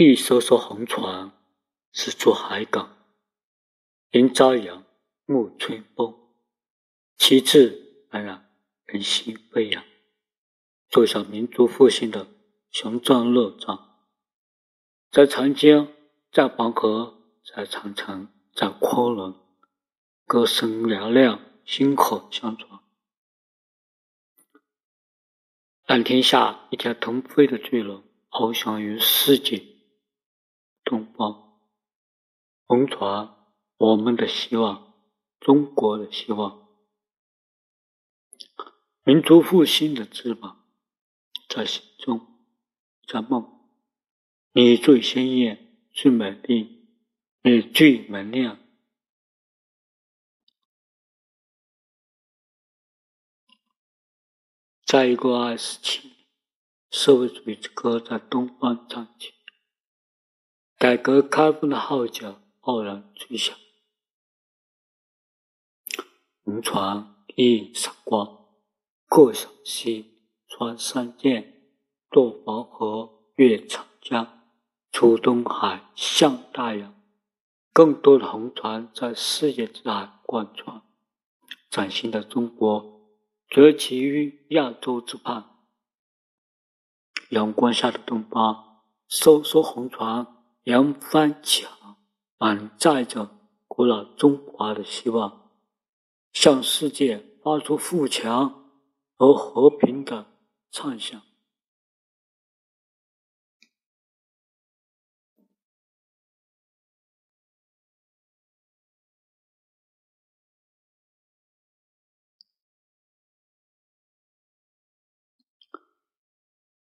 一艘艘红船驶出海港，迎朝阳，暮春风，旗帜冉冉，人心飞扬，奏响民族复兴的雄壮乐章。在长江，在黄河，在长城，在昆仑，歌声嘹亮，薪火相传。当天下一条腾飞的巨龙翱翔于世界。东方，红船，我们的希望，中国的希望，民族复兴的翅膀，在心中，在梦，你最鲜艳，最美丽，你最明亮。在一个二十七，社会主义之歌在东方唱起。改革开放的号角傲然吹响，红船熠熠闪光，过小溪，穿山涧，渡黄河，越长江，出东海，向大洋。更多的红船在世界之海贯穿，崭新的中国崛起于亚洲之畔。阳光下的东方，艘艘红船。扬帆起航，满载着古老中华的希望，向世界发出富强和和平的畅想。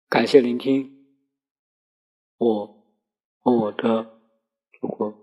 感谢聆听，我。我的祖国。